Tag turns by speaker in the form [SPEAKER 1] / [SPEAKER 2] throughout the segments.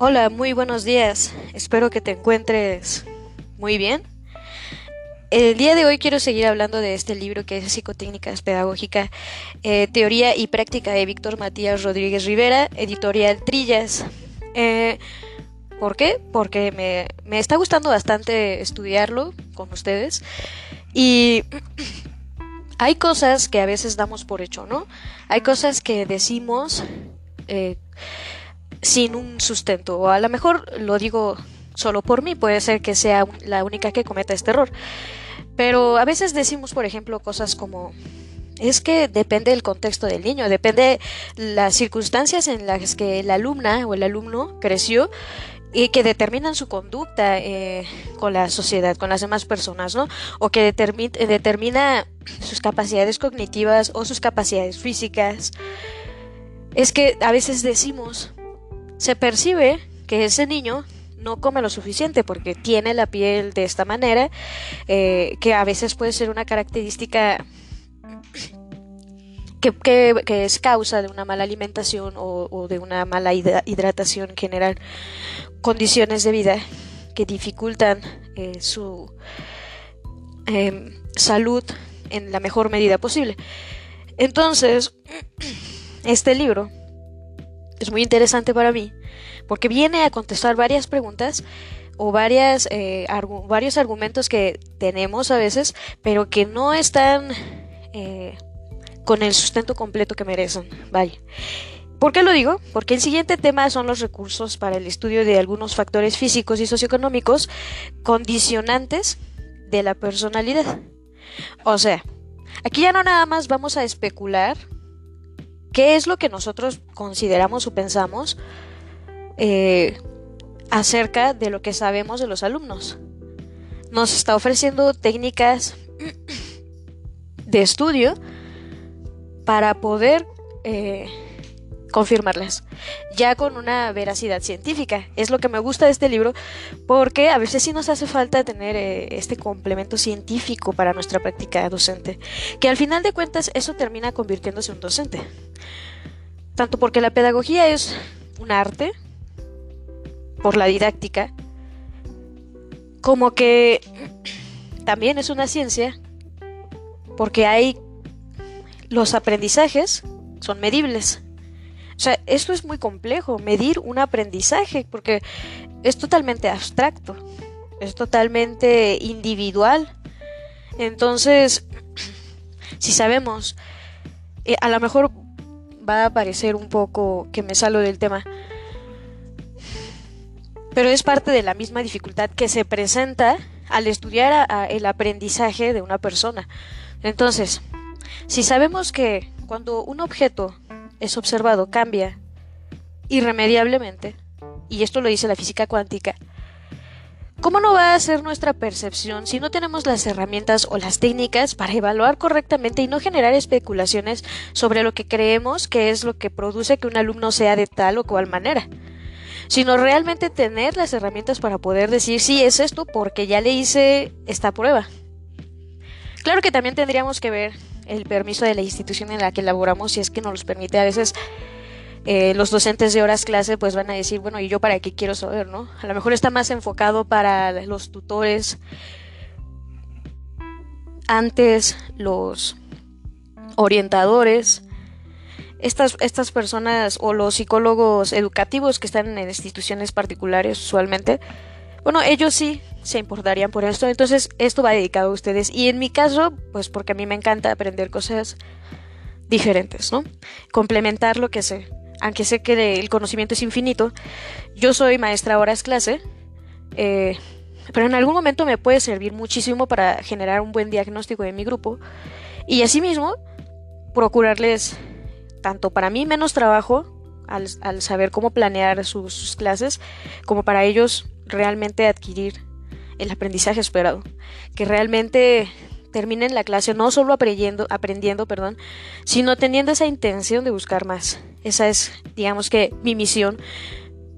[SPEAKER 1] Hola, muy buenos días. Espero que te encuentres muy bien. El día de hoy quiero seguir hablando de este libro que es Psicotécnicas Pedagógica, eh, Teoría y Práctica de Víctor Matías Rodríguez Rivera, editorial Trillas. Eh, ¿Por qué? Porque me, me está gustando bastante estudiarlo con ustedes y hay cosas que a veces damos por hecho, ¿no? Hay cosas que decimos eh, sin un sustento. O a lo mejor lo digo solo por mí, puede ser que sea la única que cometa este error. Pero a veces decimos, por ejemplo, cosas como es que depende del contexto del niño, depende las circunstancias en las que la alumna o el alumno creció y que determinan su conducta eh, con la sociedad, con las demás personas, ¿no? O que determina sus capacidades cognitivas o sus capacidades físicas. Es que a veces decimos, se percibe que ese niño no come lo suficiente porque tiene la piel de esta manera, eh, que a veces puede ser una característica que, es causa de una mala alimentación o, de una mala hidratación en general, condiciones de vida que dificultan eh, su em, salud en la mejor medida posible. Entonces, este libro es muy interesante para mí porque viene a contestar varias preguntas o varias, eh, varios argumentos que tenemos a veces, pero que no están eh, con el sustento completo que merecen. Vaya. ¿Por qué lo digo? Porque el siguiente tema son los recursos para el estudio de algunos factores físicos y socioeconómicos condicionantes de la personalidad. O sea, aquí ya no nada más vamos a especular qué es lo que nosotros consideramos o pensamos eh, acerca de lo que sabemos de los alumnos. Nos está ofreciendo técnicas de estudio para poder eh, confirmarlas, ya con una veracidad científica. Es lo que me gusta de este libro, porque a veces sí nos hace falta tener eh, este complemento científico para nuestra práctica docente, que al final de cuentas eso termina convirtiéndose en un docente. Tanto porque la pedagogía es un arte, por la didáctica, como que también es una ciencia, porque hay los aprendizajes son medibles. O sea, esto es muy complejo, medir un aprendizaje, porque es totalmente abstracto, es totalmente individual. Entonces, si sabemos, eh, a lo mejor va a parecer un poco que me salgo del tema, pero es parte de la misma dificultad que se presenta al estudiar el aprendizaje de una persona. Entonces, si sabemos que cuando un objeto es observado cambia irremediablemente, y esto lo dice la física cuántica, ¿cómo no va a ser nuestra percepción si no tenemos las herramientas o las técnicas para evaluar correctamente y no generar especulaciones sobre lo que creemos que es lo que produce que un alumno sea de tal o cual manera? sino realmente tener las herramientas para poder decir sí es esto porque ya le hice esta prueba. Claro que también tendríamos que ver el permiso de la institución en la que laboramos, si es que nos los permite. A veces eh, los docentes de horas clase pues van a decir, bueno, ¿y yo para qué quiero saber, no? A lo mejor está más enfocado para los tutores, antes los orientadores, estas, estas personas o los psicólogos educativos que están en instituciones particulares usualmente, bueno, ellos sí se importarían por esto. Entonces, esto va dedicado a ustedes. Y en mi caso, pues porque a mí me encanta aprender cosas diferentes, ¿no? Complementar lo que sé. Aunque sé que el conocimiento es infinito, yo soy maestra horas clase, eh, pero en algún momento me puede servir muchísimo para generar un buen diagnóstico de mi grupo y asimismo procurarles tanto para mí menos trabajo al, saber cómo planear sus clases, como para ellos realmente adquirir el aprendizaje esperado, que realmente terminen la clase no solo aprendiendo, aprendiendo, perdón, sino teniendo esa intención de buscar más. Esa es, digamos que, mi misión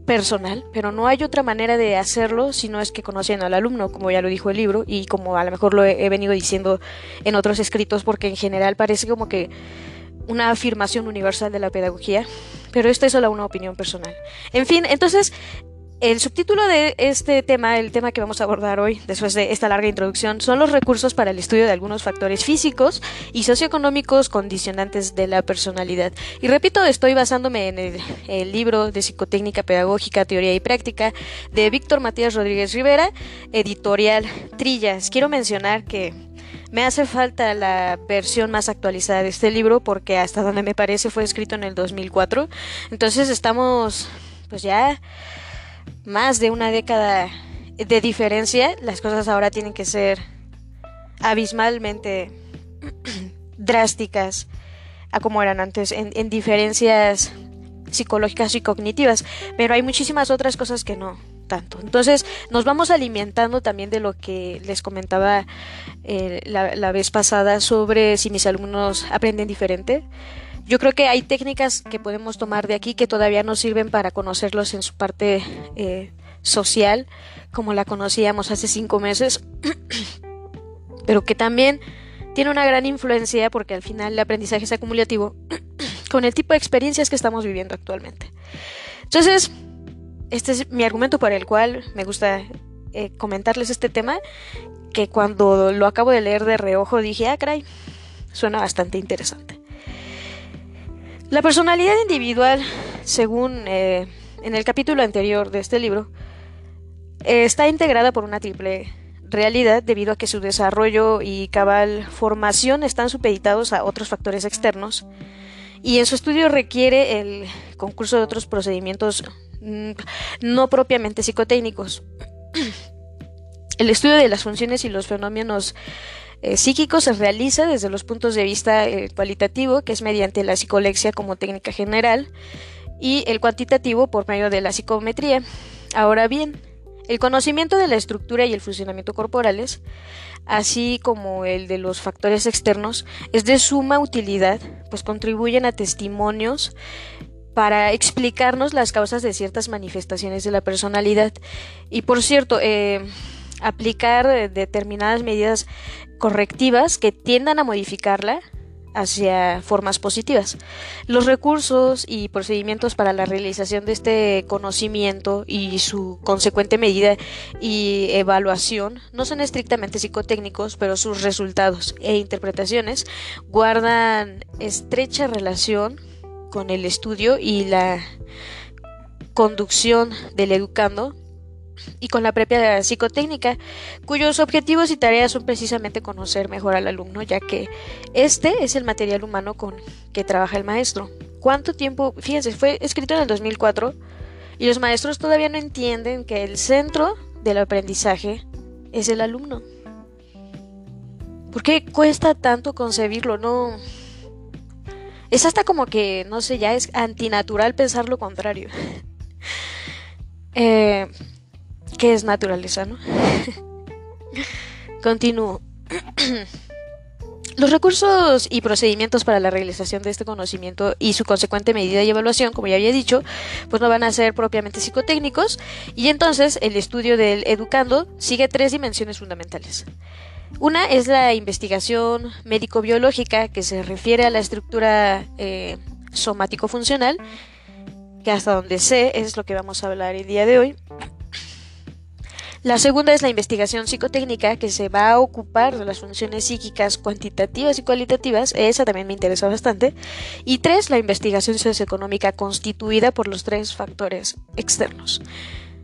[SPEAKER 1] personal, pero no hay otra manera de hacerlo si no es que conociendo al alumno, como ya lo dijo el libro y como a lo mejor lo he venido diciendo en otros escritos, porque en general parece como que una afirmación universal de la pedagogía, pero esta es solo una opinión personal. En fin, entonces el subtítulo de este tema, el tema que vamos a abordar hoy, después de esta larga introducción, son los recursos para el estudio de algunos factores físicos y socioeconómicos condicionantes de la personalidad. Y repito, estoy basándome en el, libro de Psicotécnica Pedagógica, Teoría y Práctica de Víctor Matías Rodríguez Rivera, editorial Trillas. Quiero mencionar que me hace falta la versión más actualizada de este libro porque hasta donde me parece fue escrito en el 2004. Entonces estamos pues ya más de una década de diferencia, las cosas ahora tienen que ser abismalmente drásticas a como eran antes, en, diferencias psicológicas y cognitivas, pero hay muchísimas otras cosas que no tanto. Entonces nos vamos alimentando también de lo que les comentaba eh, la, la, vez pasada sobre si mis alumnos aprenden diferente. Yo creo que hay técnicas que podemos tomar de aquí que todavía nos sirven para conocerlos en su parte eh, social, como la conocíamos hace cinco meses, pero que también tiene una gran influencia porque al final el aprendizaje es acumulativo con el tipo de experiencias que estamos viviendo actualmente. Entonces, este es mi argumento por el cual me gusta eh, comentarles este tema, que cuando lo acabo de leer de reojo dije, ah, caray, suena bastante interesante. La personalidad individual, según eh, en el capítulo anterior de este libro, eh, está integrada por una triple realidad debido a que su desarrollo y cabal formación están supeditados a otros factores externos y en su estudio requiere el concurso de otros procedimientos mm, no propiamente psicotécnicos. El estudio de las funciones y los fenómenos eh, psíquico se realiza desde los puntos de vista eh, cualitativo, que es mediante la psicolexia como técnica general, y el cuantitativo por medio de la psicometría. Ahora bien, el conocimiento de la estructura y el funcionamiento corporales, así como el de los factores externos, es de suma utilidad, pues contribuyen a testimonios para explicarnos las causas de ciertas manifestaciones de la personalidad. Y por cierto, eh, aplicar eh, determinadas medidas correctivas que tiendan a modificarla hacia formas positivas. Los recursos y procedimientos para la realización de este conocimiento y su consecuente medida y evaluación no son estrictamente psicotécnicos, pero sus resultados e interpretaciones guardan estrecha relación con el estudio y la conducción del educando y con la propia psicotécnica, cuyos objetivos y tareas son precisamente conocer mejor al alumno, ya que este es el material humano con que trabaja el maestro. ¿Cuánto tiempo? Fíjense, fue escrito en el 2004 y los maestros todavía no entienden que el centro del aprendizaje es el alumno. ¿Por qué cuesta tanto concebirlo? No. Es hasta como que, no sé, ya es antinatural pensar lo contrario. eh, que es naturaleza, ¿no? Continúo. Los recursos y procedimientos para la realización de este conocimiento y su consecuente medida y evaluación, como ya había dicho, pues no van a ser propiamente psicotécnicos y entonces el estudio del educando sigue tres dimensiones fundamentales. Una es la investigación médico-biológica que se refiere a la estructura eh, somático-funcional, que hasta donde sé es lo que vamos a hablar el día de hoy. La segunda es la investigación psicotécnica que se va a ocupar de las funciones psíquicas cuantitativas y cualitativas, esa también me interesa bastante. Y tres, la investigación socioeconómica constituida por los tres factores externos.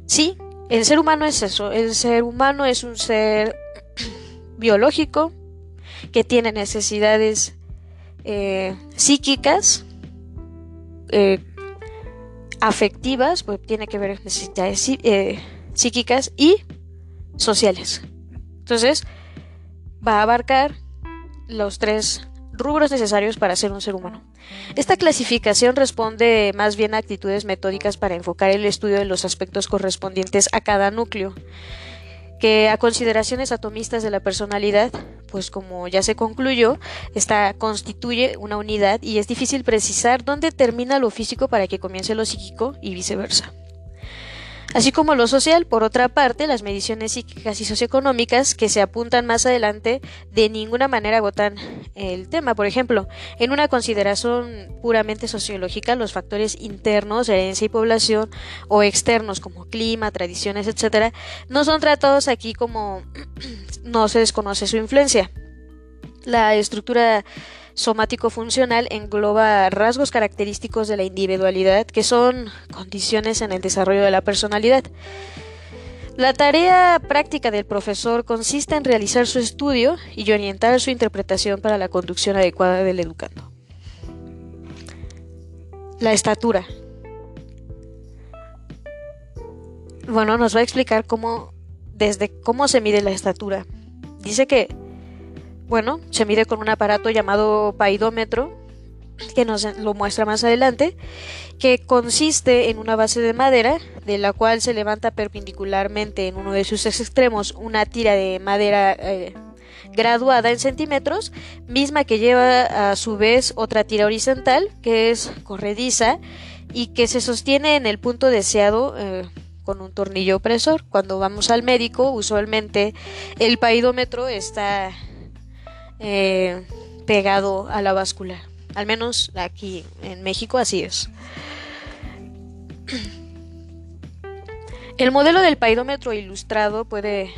[SPEAKER 1] Sí, el ser humano es eso, el ser humano es un ser biológico que tiene necesidades eh, psíquicas, eh, afectivas, pues tiene que ver necesidades eh, psíquicas y sociales. Entonces, va a abarcar los tres rubros necesarios para ser un ser humano. Esta clasificación responde más bien a actitudes metódicas para enfocar el estudio de los aspectos correspondientes a cada núcleo, que a consideraciones atomistas de la personalidad, pues como ya se concluyó, esta constituye una unidad y es difícil precisar dónde termina lo físico para que comience lo psíquico y viceversa. Así como lo social, por otra parte, las mediciones psíquicas y socioeconómicas que se apuntan más adelante de ninguna manera agotan el tema. Por ejemplo, en una consideración puramente sociológica, los factores internos, herencia y población, o externos como clima, tradiciones, etcétera, no son tratados aquí como no se desconoce su influencia. La estructura somático-funcional engloba rasgos característicos de la individualidad que son condiciones en el desarrollo de la personalidad. La tarea práctica del profesor consiste en realizar su estudio y orientar su interpretación para la conducción adecuada del educando. La estatura. Bueno, nos va a explicar cómo, desde cómo se mide la estatura. Dice que bueno, se mide con un aparato llamado paidómetro, que nos lo muestra más adelante, que consiste en una base de madera de la cual se levanta perpendicularmente en uno de sus extremos una tira de madera eh, graduada en centímetros, misma que lleva a su vez otra tira horizontal que es corrediza y que se sostiene en el punto deseado eh, con un tornillo opresor. Cuando vamos al médico, usualmente el paidómetro está eh, pegado a la báscula. Al menos aquí en México así es. El modelo del paidómetro ilustrado puede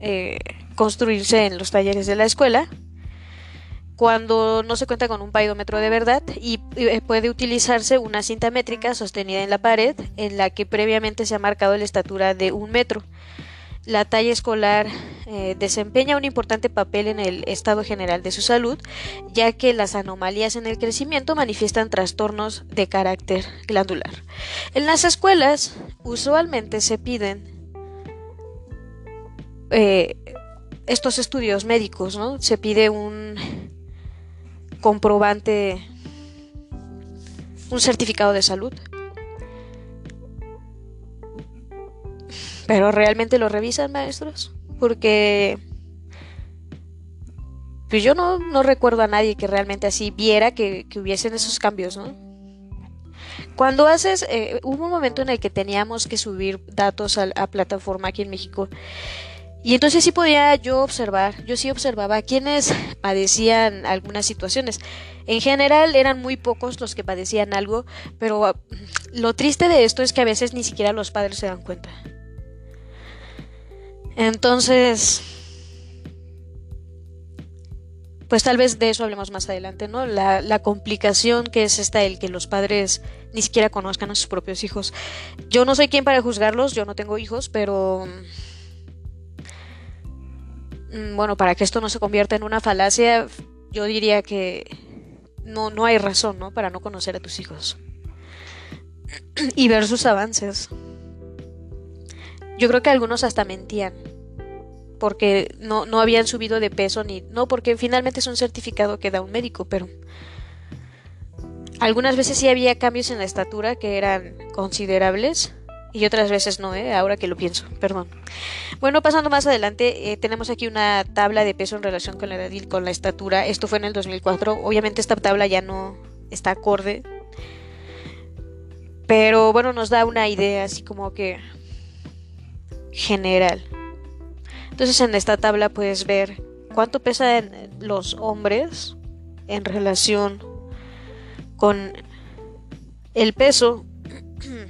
[SPEAKER 1] eh, construirse en los talleres de la escuela cuando no se cuenta con un paidómetro de verdad y eh, puede utilizarse una cinta métrica sostenida en la pared en la que previamente se ha marcado la estatura de un metro la talla escolar eh, desempeña un importante papel en el estado general de su salud, ya que las anomalías en el crecimiento manifiestan trastornos de carácter glandular. En las escuelas usualmente se piden eh, estos estudios médicos, ¿no? Se pide un comprobante, un certificado de salud Pero realmente lo revisan, maestros, porque pues yo no, no recuerdo a nadie que realmente así viera que, hubiesen esos cambios, ¿no? Cuando haces, eh, hubo un momento en el que teníamos que subir datos a, a, plataforma aquí en México y entonces sí podía yo observar, yo sí observaba quienes padecían algunas situaciones. En general eran muy pocos los que padecían algo, pero lo triste de esto es que a veces ni siquiera los padres se dan cuenta. Entonces, pues tal vez de eso hablemos más adelante, ¿no? La, complicación que es esta, el que los padres ni siquiera conozcan a sus propios hijos. Yo no soy quien para juzgarlos, yo no tengo hijos, pero... Mm, bueno, para que esto no se convierta en una falacia, yo diría que no, no hay razón, ¿no? Para no conocer a tus hijos. y ver sus avances. Yo creo que algunos hasta mentían porque no, no habían subido de peso ni no porque finalmente es un certificado que da un médico pero algunas veces sí había cambios en la estatura que eran considerables y otras veces no, ¿eh? ahora que lo pienso, perdón. Bueno, pasando más adelante, eh, tenemos aquí una tabla de peso en relación con la edad y con la estatura. Esto fue en el 2004. Obviamente esta tabla ya no está acorde. Pero bueno, nos da una idea así como que general. Entonces en esta tabla puedes ver cuánto pesan los hombres en relación con el peso.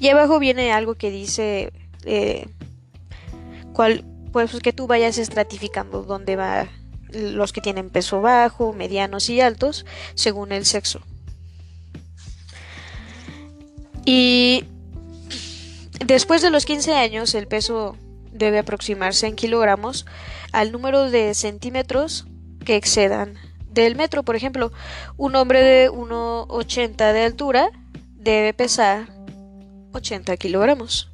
[SPEAKER 1] Y abajo viene algo que dice eh, cuál, pues que tú vayas estratificando dónde va los que tienen peso bajo, medianos y altos, según el sexo. Y después de los 15 años, el peso debe aproximarse en kilogramos al número de centímetros que excedan del metro. Por ejemplo, un hombre de 1,80 de altura debe pesar 80 kilogramos.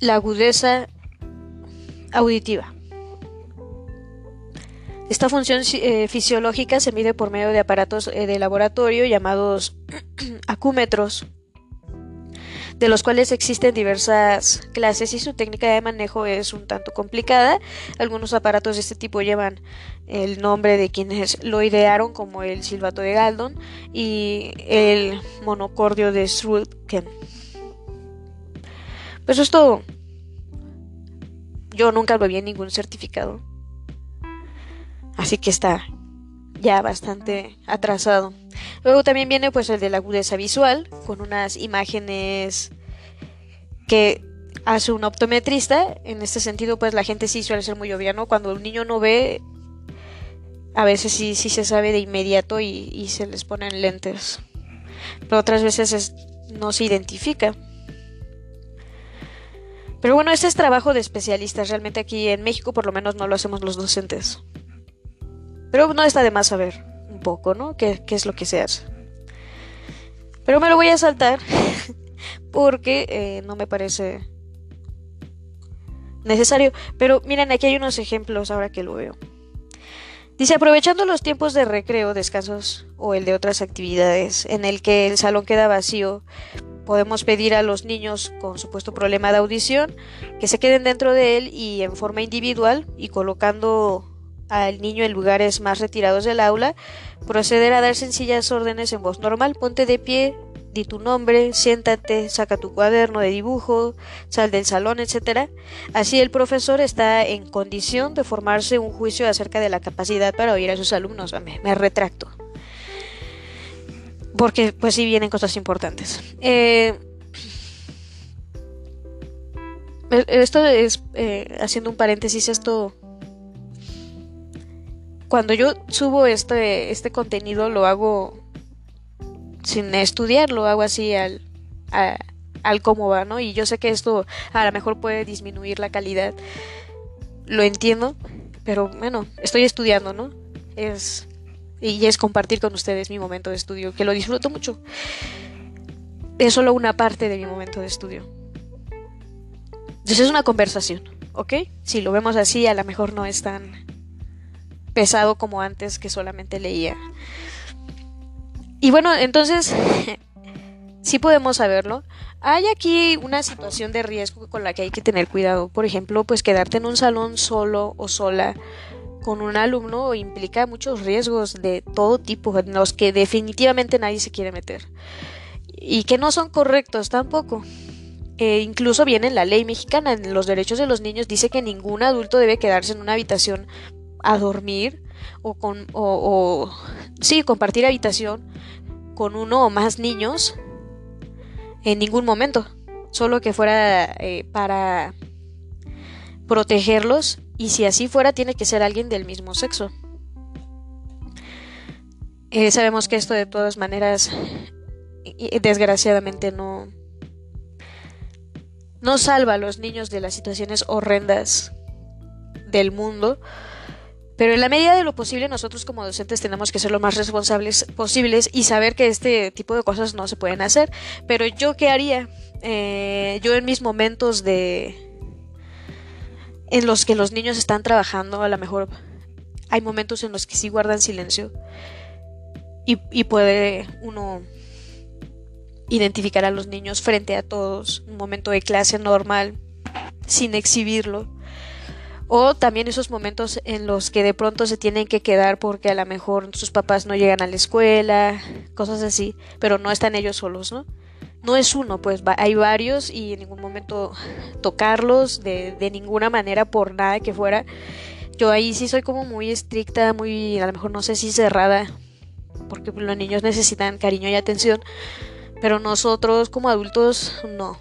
[SPEAKER 1] La agudeza auditiva. Esta función eh, fisiológica se mide por medio de aparatos eh, de laboratorio llamados acúmetros de los cuales existen diversas clases y su técnica de manejo es un tanto complicada. Algunos aparatos de este tipo llevan el nombre de quienes lo idearon, como el silbato de Galdon y el monocordio de Srutken. Pues esto yo nunca lo vi en ningún certificado. Así que está ya bastante atrasado. Luego también viene pues el de la agudeza visual, con unas imágenes que hace un optometrista. En este sentido, pues la gente sí suele ser muy obvia, ¿no? Cuando un niño no ve, a veces sí, sí se sabe de inmediato y, se les ponen lentes. Pero otras veces no se identifica. Pero bueno, este es trabajo de especialistas. Realmente aquí en México por lo menos no lo hacemos los docentes. Pero no está de más saber un poco, ¿no? ¿Qué, es lo que se hace? Pero me lo voy a saltar porque eh, no me parece necesario. Pero miren, aquí hay unos ejemplos ahora que lo veo. Dice, aprovechando los tiempos de recreo, descansos o el de otras actividades en el que el salón queda vacío, podemos pedir a los niños con supuesto problema de audición que se queden dentro de él y en forma individual y colocando al niño en lugares más retirados del aula, proceder a dar sencillas órdenes en voz normal, ponte de pie, di tu nombre, siéntate, saca tu cuaderno de dibujo, sal del salón, etc. Así el profesor está en condición de formarse un juicio acerca de la capacidad para oír a sus alumnos. Me, me retracto. Porque pues sí vienen cosas importantes. Eh, esto es, eh, haciendo un paréntesis, esto cuando yo subo este, este contenido lo hago sin estudiar, lo hago así al, al cómo va, ¿no? Y yo sé que esto a lo mejor puede disminuir la calidad, lo entiendo, pero bueno, estoy estudiando, ¿no? Es, y es compartir con ustedes mi momento de estudio, que lo disfruto mucho. Es solo una parte de mi momento de estudio. Entonces es una conversación, ¿ok? Si lo vemos así, a lo mejor no es tan pesado como antes que solamente leía. Y bueno, entonces, sí podemos saberlo. Hay aquí una situación de riesgo con la que hay que tener cuidado. Por ejemplo, pues quedarte en un salón solo o sola con un alumno implica muchos riesgos de todo tipo, en los que definitivamente nadie se quiere meter. Y que no son correctos tampoco. Eh, incluso viene en la ley mexicana, en los derechos de los niños, dice que ningún adulto debe quedarse en una habitación a dormir o con o, sí compartir habitación con uno o más niños en ningún momento. Solo que fuera eh, para protegerlos y si así fuera tiene que ser alguien del mismo sexo. Eh, sabemos que esto de todas maneras desgraciadamente no no salva a los niños de las situaciones horrendas del mundo pero en la medida de lo posible nosotros como docentes tenemos que ser lo más responsables posibles y saber que este tipo de cosas no se pueden hacer. Pero yo qué haría? Eh, yo en mis momentos de... en los que los niños están trabajando, a lo mejor hay momentos en los que sí guardan silencio y, y puede uno identificar a los niños frente a todos, un momento de clase normal, sin exhibirlo o también esos momentos en los que de pronto se tienen que quedar porque a lo mejor sus papás no llegan a la escuela, cosas así, pero no están ellos solos, ¿no? No es uno, pues hay varios y en ningún momento tocarlos de, de ninguna manera por nada que fuera. Yo ahí sí soy como muy estricta, muy, a lo mejor no sé si cerrada, porque los niños necesitan cariño y atención, pero nosotros como adultos no,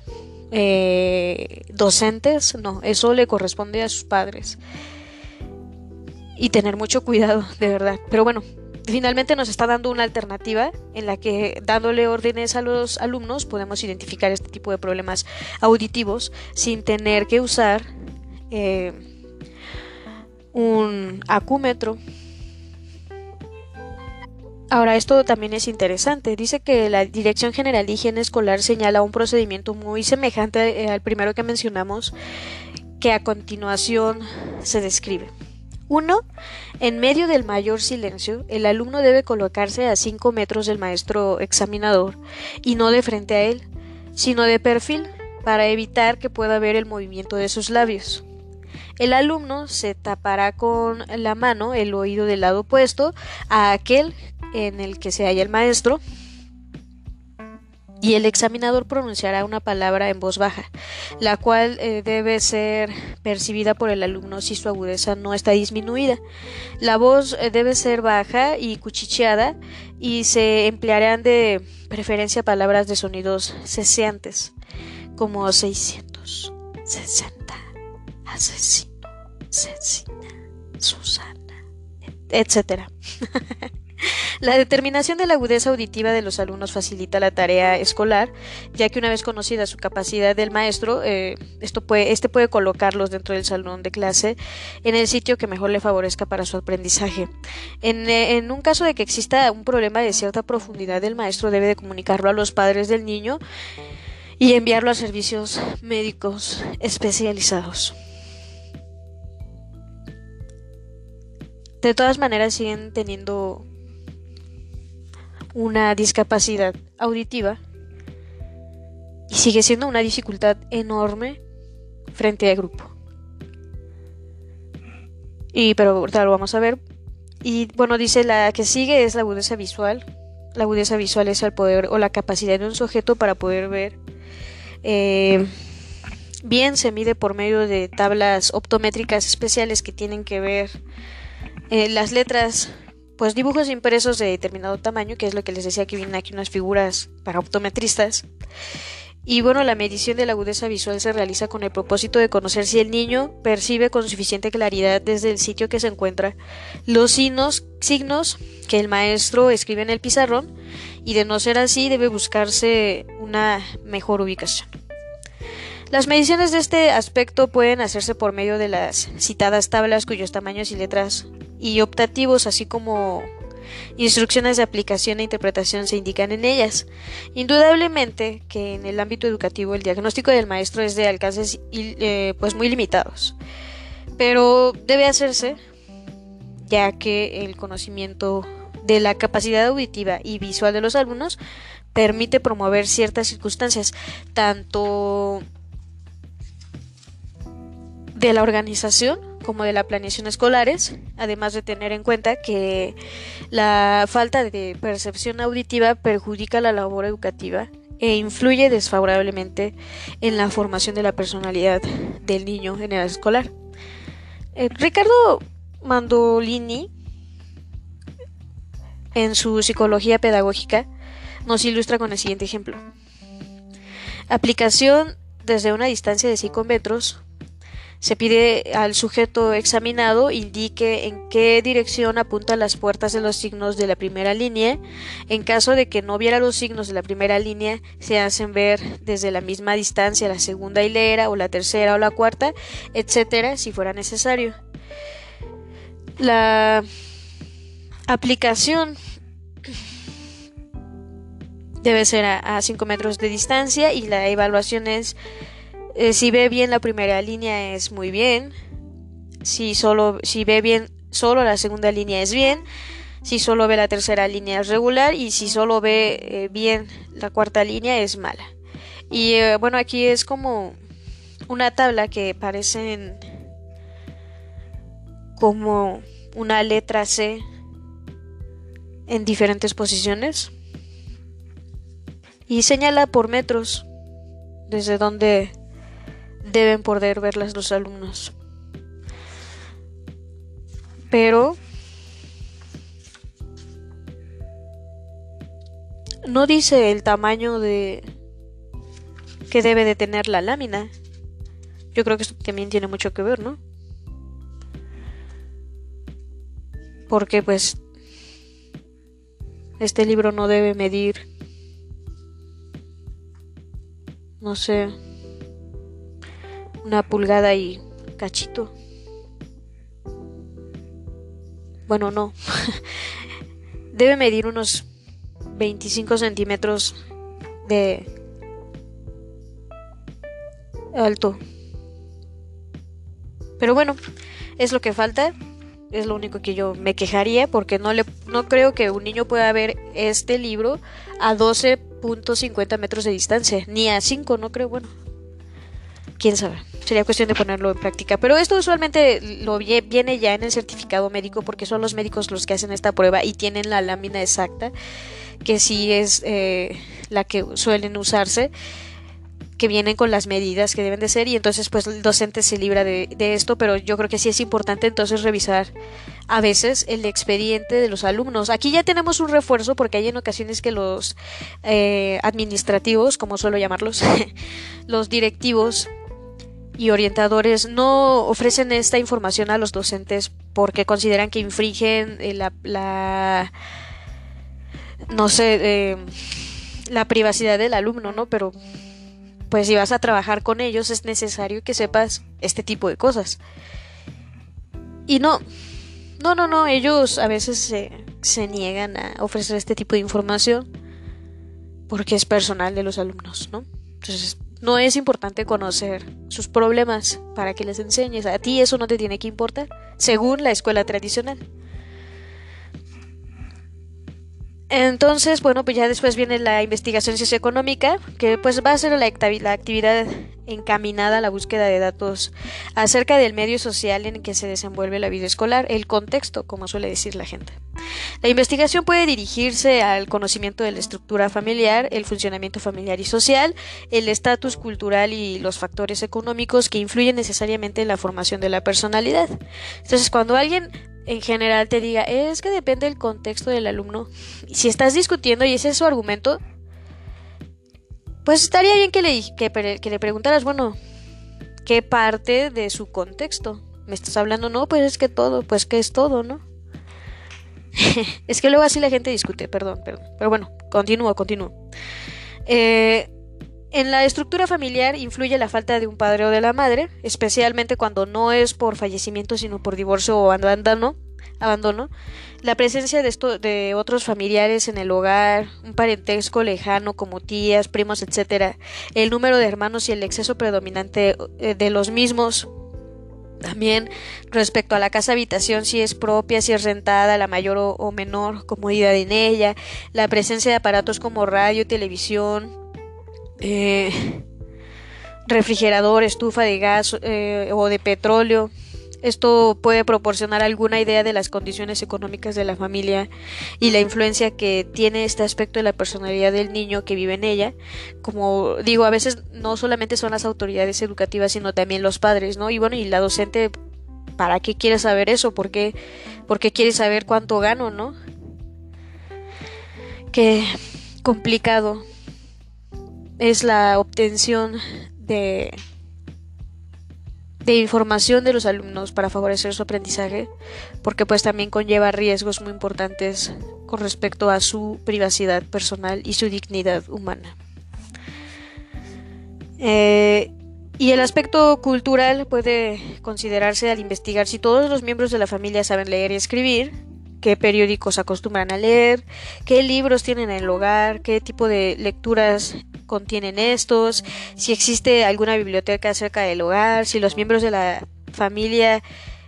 [SPEAKER 1] eh, docentes, no, eso le corresponde a sus padres. Y tener mucho cuidado, de verdad. Pero bueno, finalmente nos está dando una alternativa en la que dándole órdenes a los alumnos podemos identificar este tipo de problemas auditivos sin tener que usar eh, un acúmetro Ahora, esto también es interesante. Dice que la Dirección General de Higiene Escolar señala un procedimiento muy semejante eh, al primero que mencionamos, que a continuación se describe. 1. En medio del mayor silencio, el alumno debe colocarse a 5 metros del maestro examinador y no de frente a él. sino de perfil para evitar que pueda ver el movimiento de sus labios. El alumno se tapará con la mano el oído del lado opuesto a aquel en el que se halla el maestro y el examinador pronunciará una palabra en voz baja, la cual eh, debe ser percibida por el alumno si su agudeza no está disminuida. La voz eh, debe ser baja y cuchicheada y se emplearán de preferencia palabras de sonidos ceseantes, como 660, asesino, asesina, Susana, etc. La determinación de la agudeza auditiva de los alumnos facilita la tarea escolar, ya que una vez conocida su capacidad del maestro, eh, esto puede, este puede colocarlos dentro del salón de clase en el sitio que mejor le favorezca para su aprendizaje. En, eh, en un caso de que exista un problema de cierta profundidad, el maestro debe de comunicarlo a los padres del niño y enviarlo a servicios médicos especializados. De todas maneras siguen teniendo una discapacidad auditiva y sigue siendo una dificultad enorme frente al grupo. Y pero ahorita lo vamos a ver. Y bueno, dice la que sigue es la agudeza visual. La agudeza visual es el poder o la capacidad de un sujeto para poder ver. Eh, bien se mide por medio de tablas optométricas especiales que tienen que ver eh, las letras pues dibujos impresos de determinado tamaño, que es lo que les decía que vienen aquí unas figuras para optometristas. Y bueno, la medición de la agudeza visual se realiza con el propósito de conocer si el niño percibe con suficiente claridad desde el sitio que se encuentra los signos, signos que el maestro escribe en el pizarrón y de no ser así debe buscarse una mejor ubicación. Las mediciones de este aspecto pueden hacerse por medio de las citadas tablas cuyos tamaños y letras y optativos, así como instrucciones de aplicación e interpretación se indican en ellas. Indudablemente que en el ámbito educativo el diagnóstico del maestro es de alcances eh, pues muy limitados, pero debe hacerse ya que el conocimiento de la capacidad auditiva y visual de los alumnos permite promover ciertas circunstancias, tanto de la organización como de la planeación escolares, además de tener en cuenta que la falta de percepción auditiva perjudica la labor educativa e influye desfavorablemente en la formación de la personalidad del niño en edad escolar. Eh, Ricardo Mandolini, en su psicología pedagógica, nos ilustra con el siguiente ejemplo. Aplicación desde una distancia de 5 metros se pide al sujeto examinado indique en qué dirección apuntan las puertas de los signos de la primera línea. En caso de que no viera los signos de la primera línea, se hacen ver desde la misma distancia la segunda hilera o la tercera o la cuarta, etcétera, si fuera necesario. La aplicación debe ser a 5 metros de distancia y la evaluación es eh, si ve bien la primera línea es muy bien. Si solo si ve bien solo la segunda línea es bien. Si solo ve la tercera línea es regular y si solo ve eh, bien la cuarta línea es mala. Y eh, bueno, aquí es como una tabla que parecen como una letra C en diferentes posiciones y señala por metros desde donde deben poder verlas los alumnos. Pero no dice el tamaño de que debe de tener la lámina. Yo creo que esto también tiene mucho que ver, ¿no? Porque pues este libro no debe medir no sé una pulgada y cachito. Bueno, no. Debe medir unos 25 centímetros de alto. Pero bueno, es lo que falta. es lo único que yo me quejaría porque no le no creo que un niño pueda ver este libro a 12.50 metros de distancia, ni a 5, no creo, bueno. Quién sabe. Sería cuestión de ponerlo en práctica. Pero esto usualmente lo viene ya en el certificado médico porque son los médicos los que hacen esta prueba y tienen la lámina exacta, que sí es eh, la que suelen usarse que vienen con las medidas que deben de ser y entonces pues el docente se libra de, esto, pero yo creo que sí es importante entonces revisar a veces el expediente de los alumnos. Aquí ya tenemos un refuerzo porque hay en ocasiones que los eh, administrativos, como suelo llamarlos, los directivos y orientadores no ofrecen esta información a los docentes porque consideran que infringen eh, la, la no sé, eh, la privacidad del alumno, ¿no? Pero pues si vas a trabajar con ellos es necesario que sepas este tipo de cosas. Y no, no, no, no, ellos a veces se, se niegan a ofrecer este tipo de información porque es personal de los alumnos, ¿no? Entonces, no es importante conocer sus problemas para que les enseñes. A ti eso no te tiene que importar, según la escuela tradicional. Entonces, bueno, pues ya después viene la investigación socioeconómica, que pues va a ser la, actividad encaminada a la búsqueda de datos acerca del medio social en que se desenvuelve la vida escolar, el contexto, como suele decir la gente. La investigación puede dirigirse al conocimiento de la estructura familiar, el funcionamiento familiar y social, el estatus cultural y los factores económicos que influyen necesariamente en la formación de la personalidad. Entonces, cuando alguien en general te diga, es que depende del contexto del alumno. Si estás discutiendo y ese es su argumento, pues estaría bien que le, que, le preguntaras, bueno, ¿qué parte de su contexto? ¿Me estás hablando? No, pues es que todo, pues que es todo, ¿no? es que luego así la gente discute, perdón, perdón. Pero bueno, continúo, continúo. Eh, en la estructura familiar influye la falta de un padre o de la madre, especialmente cuando no es por fallecimiento sino por divorcio o abandono. abandono. La presencia de, de otros familiares en el hogar, un parentesco lejano como tías, primos, etc. El número de hermanos y el exceso predominante eh, de los mismos. También respecto a la casa habitación, si es propia, si es rentada, la mayor o menor comodidad en ella, la presencia de aparatos como radio, televisión, eh, refrigerador, estufa de gas eh, o de petróleo. Esto puede proporcionar alguna idea de las condiciones económicas de la familia y la influencia que tiene este aspecto de la personalidad del niño que vive en ella. Como digo, a veces no solamente son las autoridades educativas, sino también los padres, ¿no? Y bueno, y la docente, ¿para qué quiere saber eso? ¿Por qué, ¿Por qué quiere saber cuánto gano, no? Qué complicado es la obtención de, de información de los alumnos para favorecer su aprendizaje, porque pues también conlleva riesgos muy importantes con respecto a su privacidad personal y su dignidad humana. Eh, y el aspecto cultural puede considerarse al investigar si todos los miembros de la familia saben leer y escribir, qué periódicos acostumbran a leer, qué libros tienen en el hogar, qué tipo de lecturas contienen estos, si existe alguna biblioteca cerca del hogar, si los miembros de la familia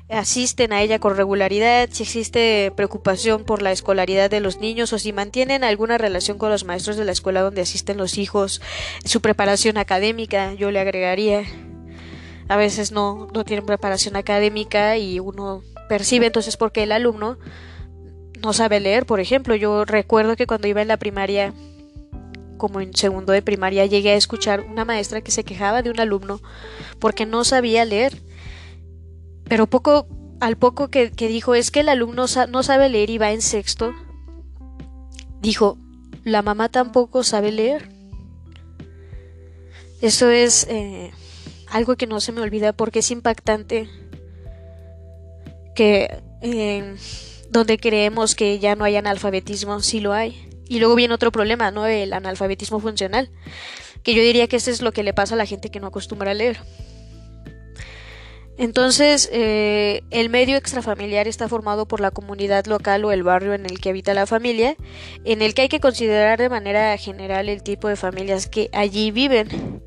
[SPEAKER 1] asisten a ella con regularidad, si existe preocupación por la escolaridad de los niños o si mantienen alguna relación con los maestros de la escuela donde asisten los hijos, su preparación académica, yo le agregaría. A veces no, no tienen preparación académica y uno percibe entonces porque el alumno no sabe leer, por ejemplo. Yo recuerdo que cuando iba en la primaria, como en segundo de primaria, llegué a escuchar una maestra que se quejaba de un alumno porque no sabía leer. Pero poco, al poco que, dijo es que el alumno no sabe leer y va en sexto, dijo, la mamá tampoco sabe leer. Eso es eh, algo que no se me olvida porque es impactante que eh, donde creemos que ya no hay analfabetismo, sí lo hay. Y luego viene otro problema, ¿no? El analfabetismo funcional, que yo diría que eso es lo que le pasa a la gente que no acostumbra a leer. Entonces, eh, el medio extrafamiliar está formado por la comunidad local o el barrio en el que habita la familia, en el que hay que considerar de manera general el tipo de familias que allí viven.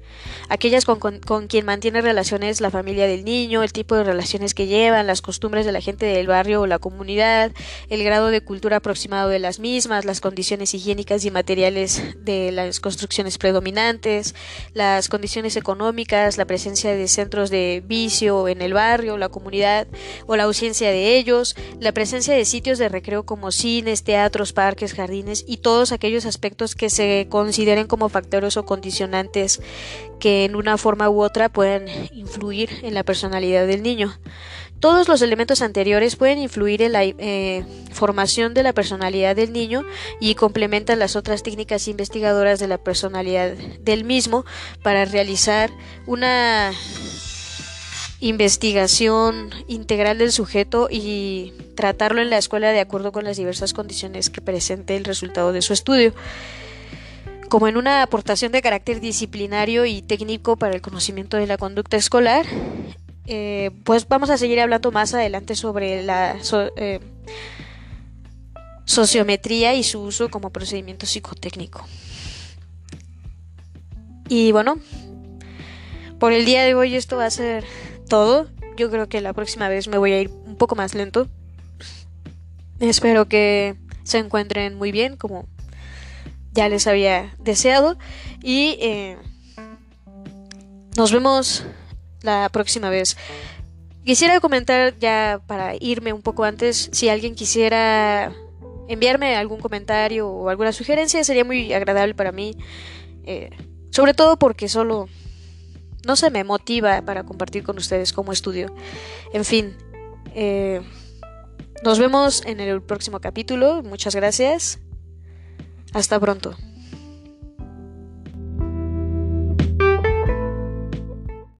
[SPEAKER 1] Aquellas con, con, quien mantiene relaciones la familia del niño, el tipo de relaciones que llevan, las costumbres de la gente del barrio o la comunidad, el grado de cultura aproximado de las mismas, las condiciones higiénicas y materiales de las construcciones predominantes, las condiciones económicas, la presencia de centros de vicio en el barrio, la comunidad o la ausencia de ellos, la presencia de sitios de recreo como cines, teatros, parques, jardines y todos aquellos aspectos que se consideren como factores o condicionantes que en una forma u otra pueden influir en la personalidad del niño. Todos los elementos anteriores pueden influir en la eh, formación de la personalidad del niño y complementan las otras técnicas investigadoras de la personalidad del mismo para realizar una investigación integral del sujeto y tratarlo en la escuela de acuerdo con las diversas condiciones que presente el resultado de su estudio como en una aportación de carácter disciplinario y técnico para el conocimiento de la conducta escolar, eh, pues vamos a seguir hablando más adelante sobre la eh, sociometría y su uso como procedimiento psicotécnico. Y bueno, por el día de hoy esto va a ser todo. Yo creo que la próxima vez me voy a ir un poco más lento. Espero que se encuentren muy bien, como ya les había deseado. Y eh, nos vemos la próxima vez. Quisiera comentar ya para irme un poco antes, si alguien quisiera enviarme algún comentario o alguna sugerencia, sería muy agradable para mí. Eh, sobre todo porque solo no se me motiva para compartir con ustedes como estudio. En fin, eh, nos vemos en el próximo capítulo. Muchas gracias. Hasta pronto.